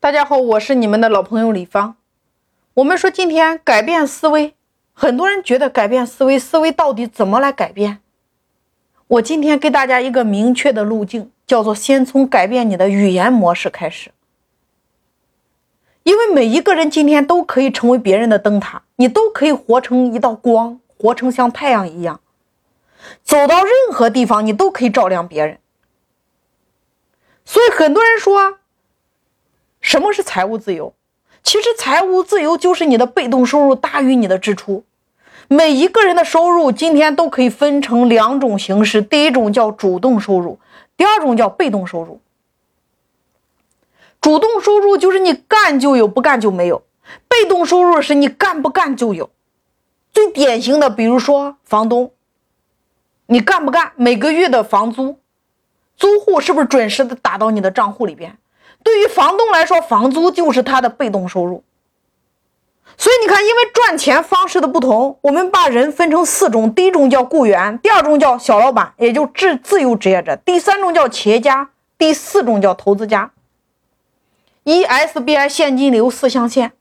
大家好，我是你们的老朋友李芳。我们说今天改变思维，很多人觉得改变思维，思维到底怎么来改变？我今天给大家一个明确的路径，叫做先从改变你的语言模式开始。因为每一个人今天都可以成为别人的灯塔，你都可以活成一道光，活成像太阳一样，走到任何地方，你都可以照亮别人。所以很多人说。什么是财务自由？其实财务自由就是你的被动收入大于你的支出。每一个人的收入今天都可以分成两种形式，第一种叫主动收入，第二种叫被动收入。主动收入就是你干就有，不干就没有；被动收入是你干不干就有。最典型的，比如说房东，你干不干，每个月的房租，租户是不是准时的打到你的账户里边？对于房东来说，房租就是他的被动收入。所以你看，因为赚钱方式的不同，我们把人分成四种：第一种叫雇员，第二种叫小老板，也就自自由职业者；第三种叫企业家，第四种叫投资家。E S B I 现金流四象限。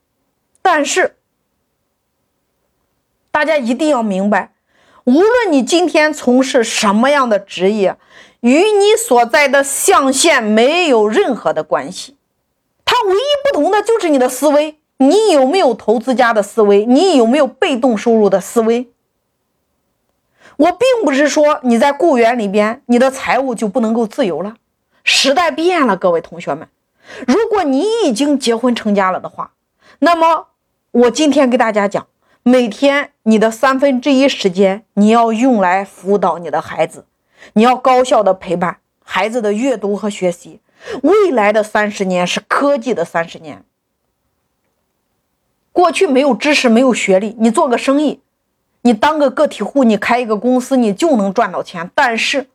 但是大家一定要明白，无论你今天从事什么样的职业。与你所在的象限没有任何的关系，它唯一不同的就是你的思维。你有没有投资家的思维？你有没有被动收入的思维？我并不是说你在雇员里边，你的财务就不能够自由了。时代变了，各位同学们，如果你已经结婚成家了的话，那么我今天给大家讲，每天你的三分之一时间你要用来辅导你的孩子。你要高效的陪伴孩子的阅读和学习。未来的三十年是科技的三十年。过去没有知识，没有学历，你做个生意，你当个个体户，你开一个公司，你就能赚到钱。但是，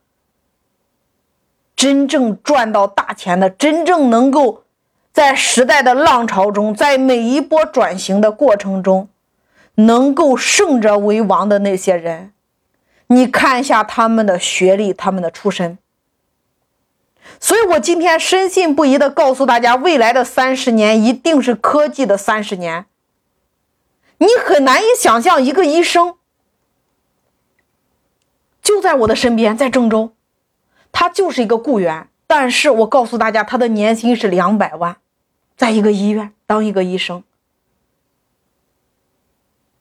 真正赚到大钱的，真正能够在时代的浪潮中，在每一波转型的过程中，能够胜者为王的那些人。你看一下他们的学历，他们的出身。所以我今天深信不疑的告诉大家，未来的三十年一定是科技的三十年。你很难以想象，一个医生就在我的身边，在郑州，他就是一个雇员，但是我告诉大家，他的年薪是两百万，在一个医院当一个医生，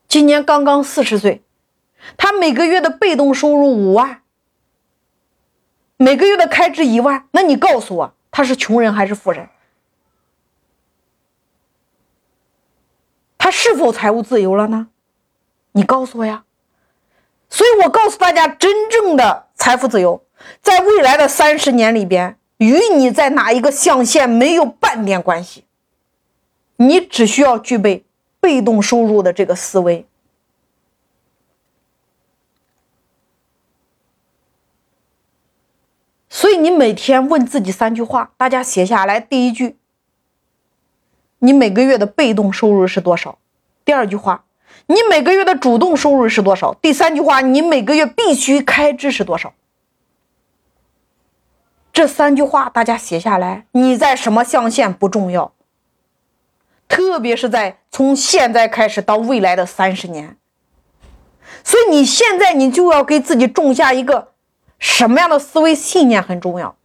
今年刚刚四十岁。他每个月的被动收入五万，每个月的开支一万，那你告诉我，他是穷人还是富人？他是否财务自由了呢？你告诉我呀。所以我告诉大家，真正的财富自由，在未来的三十年里边，与你在哪一个象限没有半点关系。你只需要具备被动收入的这个思维。所以你每天问自己三句话，大家写下来。第一句，你每个月的被动收入是多少？第二句话，你每个月的主动收入是多少？第三句话，你每个月必须开支是多少？这三句话大家写下来。你在什么象限不重要，特别是在从现在开始到未来的三十年。所以你现在你就要给自己种下一个。什么样的思维信念很重要，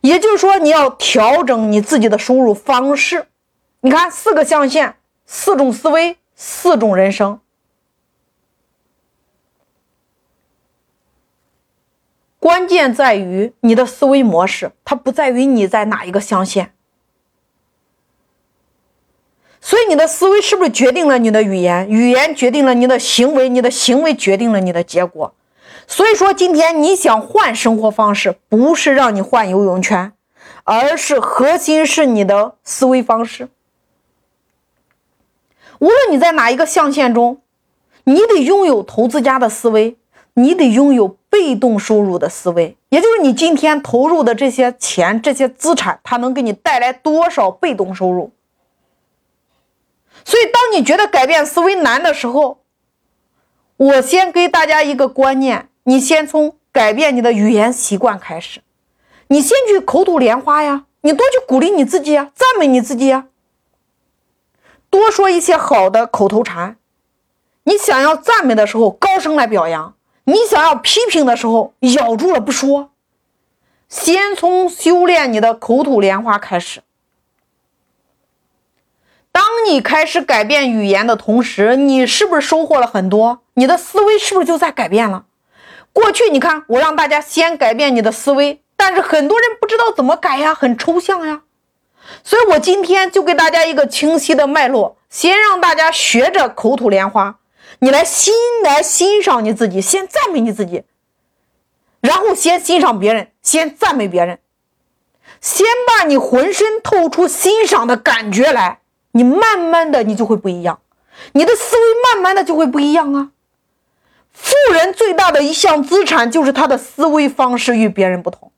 也就是说，你要调整你自己的收入方式。你看，四个象限，四种思维，四种人生。关键在于你的思维模式，它不在于你在哪一个象限。所以，你的思维是不是决定了你的语言？语言决定了你的行为，你的行为决定了你的结果。所以说，今天你想换生活方式，不是让你换游泳圈，而是核心是你的思维方式。无论你在哪一个象限中，你得拥有投资家的思维，你得拥有被动收入的思维，也就是你今天投入的这些钱、这些资产，它能给你带来多少被动收入。所以，当你觉得改变思维难的时候，我先给大家一个观念。你先从改变你的语言习惯开始，你先去口吐莲花呀，你多去鼓励你自己呀，赞美你自己呀，多说一些好的口头禅。你想要赞美的时候，高声来表扬；你想要批评的时候，咬住了不说。先从修炼你的口吐莲花开始。当你开始改变语言的同时，你是不是收获了很多？你的思维是不是就在改变了？过去你看，我让大家先改变你的思维，但是很多人不知道怎么改呀，很抽象呀。所以我今天就给大家一个清晰的脉络，先让大家学着口吐莲花，你来欣来欣赏你自己，先赞美你自己，然后先欣赏别人，先赞美别人，先把你浑身透出欣赏的感觉来。你慢慢的，你就会不一样，你的思维慢慢的就会不一样啊。富人最大的一项资产就是他的思维方式与别人不同，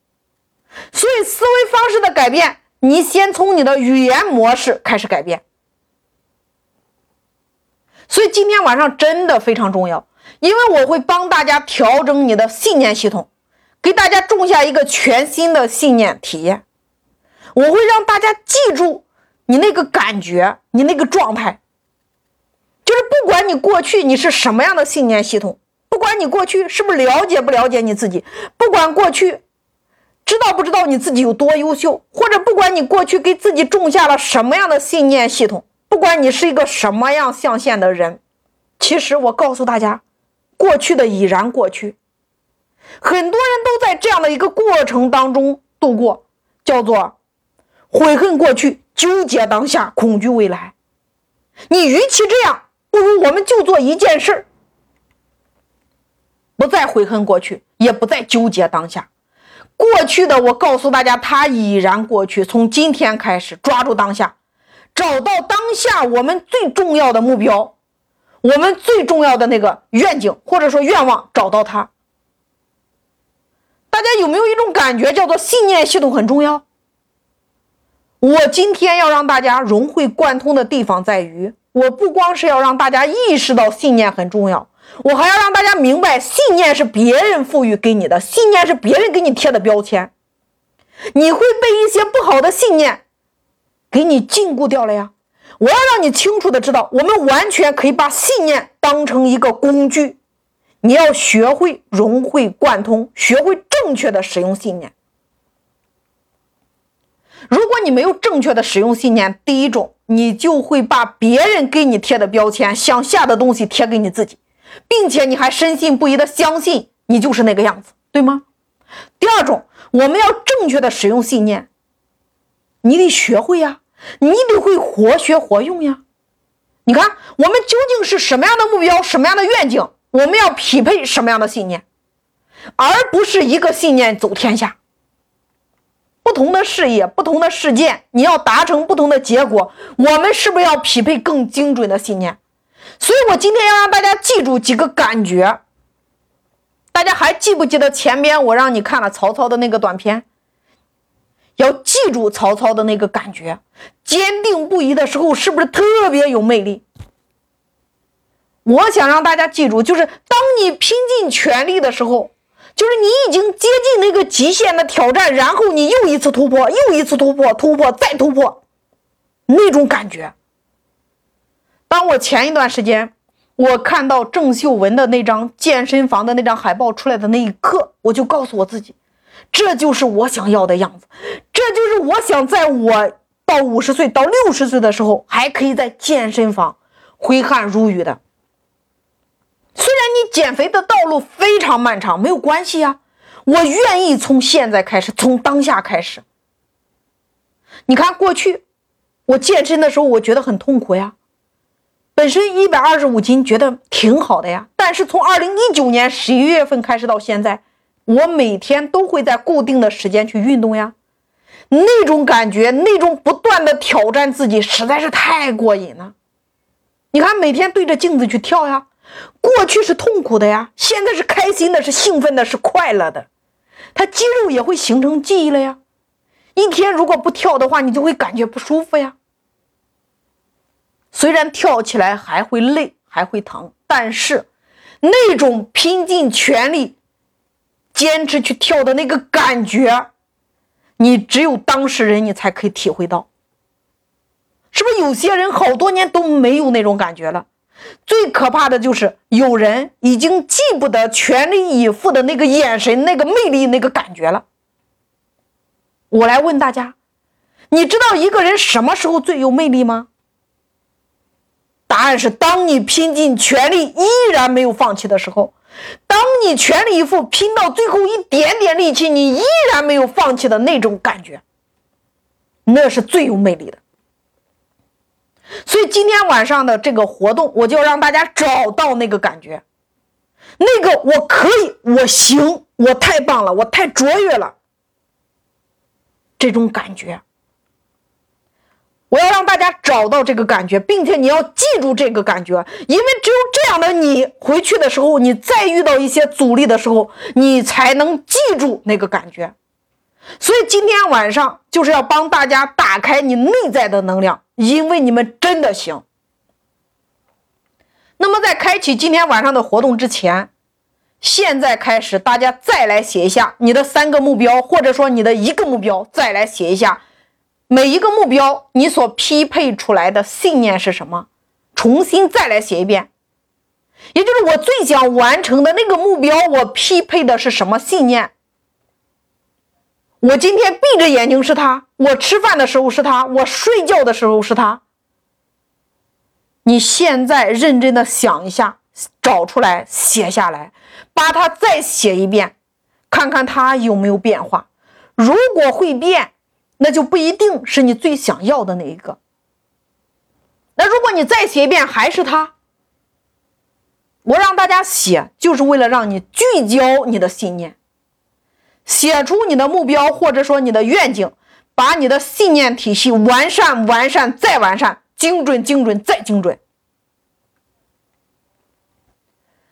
所以思维方式的改变，你先从你的语言模式开始改变。所以今天晚上真的非常重要，因为我会帮大家调整你的信念系统，给大家种下一个全新的信念体验，我会让大家记住。你那个感觉，你那个状态，就是不管你过去你是什么样的信念系统，不管你过去是不是了解不了解你自己，不管过去知道不知道你自己有多优秀，或者不管你过去给自己种下了什么样的信念系统，不管你是一个什么样象限的人，其实我告诉大家，过去的已然过去，很多人都在这样的一个过程当中度过，叫做悔恨过去。纠结当下，恐惧未来。你与其这样，不如我们就做一件事儿，不再悔恨过去，也不再纠结当下。过去的，我告诉大家，它已然过去。从今天开始，抓住当下，找到当下我们最重要的目标，我们最重要的那个愿景或者说愿望，找到它。大家有没有一种感觉，叫做信念系统很重要？我今天要让大家融会贯通的地方在于，我不光是要让大家意识到信念很重要，我还要让大家明白，信念是别人赋予给你的，信念是别人给你贴的标签，你会被一些不好的信念给你禁锢掉了呀。我要让你清楚的知道，我们完全可以把信念当成一个工具，你要学会融会贯通，学会正确的使用信念。如果你没有正确的使用信念，第一种，你就会把别人给你贴的标签、想下的东西贴给你自己，并且你还深信不疑的相信你就是那个样子，对吗？第二种，我们要正确的使用信念，你得学会呀，你得会活学活用呀。你看，我们究竟是什么样的目标、什么样的愿景，我们要匹配什么样的信念，而不是一个信念走天下。不同的事业，不同的事件，你要达成不同的结果，我们是不是要匹配更精准的信念？所以我今天要让大家记住几个感觉。大家还记不记得前边我让你看了曹操的那个短片？要记住曹操的那个感觉，坚定不移的时候是不是特别有魅力？我想让大家记住，就是当你拼尽全力的时候。就是你已经接近那个极限的挑战，然后你又一次突破，又一次突破，突破再突破，那种感觉。当我前一段时间我看到郑秀文的那张健身房的那张海报出来的那一刻，我就告诉我自己，这就是我想要的样子，这就是我想在我到五十岁到六十岁的时候还可以在健身房挥汗如雨的。虽然你减肥的道路非常漫长，没有关系呀，我愿意从现在开始，从当下开始。你看，过去我健身的时候，我觉得很痛苦呀。本身一百二十五斤，觉得挺好的呀。但是从二零一九年十一月份开始到现在，我每天都会在固定的时间去运动呀。那种感觉，那种不断的挑战自己，实在是太过瘾了。你看，每天对着镜子去跳呀。过去是痛苦的呀，现在是开心的，是兴奋的，是快乐的。他肌肉也会形成记忆了呀。一天如果不跳的话，你就会感觉不舒服呀。虽然跳起来还会累，还会疼，但是那种拼尽全力、坚持去跳的那个感觉，你只有当事人你才可以体会到。是不是有些人好多年都没有那种感觉了。最可怕的就是有人已经记不得全力以赴的那个眼神、那个魅力、那个感觉了。我来问大家，你知道一个人什么时候最有魅力吗？答案是：当你拼尽全力依然没有放弃的时候，当你全力以赴拼到最后一点点力气，你依然没有放弃的那种感觉，那是最有魅力的。所以今天晚上的这个活动，我就让大家找到那个感觉，那个我可以，我行，我太棒了，我太卓越了，这种感觉，我要让大家找到这个感觉，并且你要记住这个感觉，因为只有这样的你回去的时候，你再遇到一些阻力的时候，你才能记住那个感觉。所以今天晚上就是要帮大家打开你内在的能量。因为你们真的行。那么，在开启今天晚上的活动之前，现在开始，大家再来写一下你的三个目标，或者说你的一个目标，再来写一下每一个目标你所匹配出来的信念是什么，重新再来写一遍。也就是我最想完成的那个目标，我匹配的是什么信念？我今天闭着眼睛是他，我吃饭的时候是他，我睡觉的时候是他。你现在认真的想一下，找出来写下来，把它再写一遍，看看它有没有变化。如果会变，那就不一定是你最想要的那一个。那如果你再写一遍还是他，我让大家写，就是为了让你聚焦你的信念。写出你的目标，或者说你的愿景，把你的信念体系完善、完善再完善，精准、精准再精准。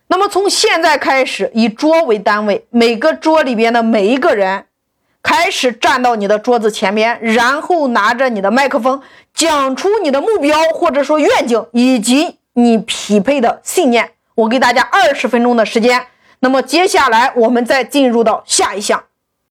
那么从现在开始，以桌为单位，每个桌里边的每一个人，开始站到你的桌子前面，然后拿着你的麦克风，讲出你的目标，或者说愿景，以及你匹配的信念。我给大家二十分钟的时间。那么接下来我们再进入到下一项。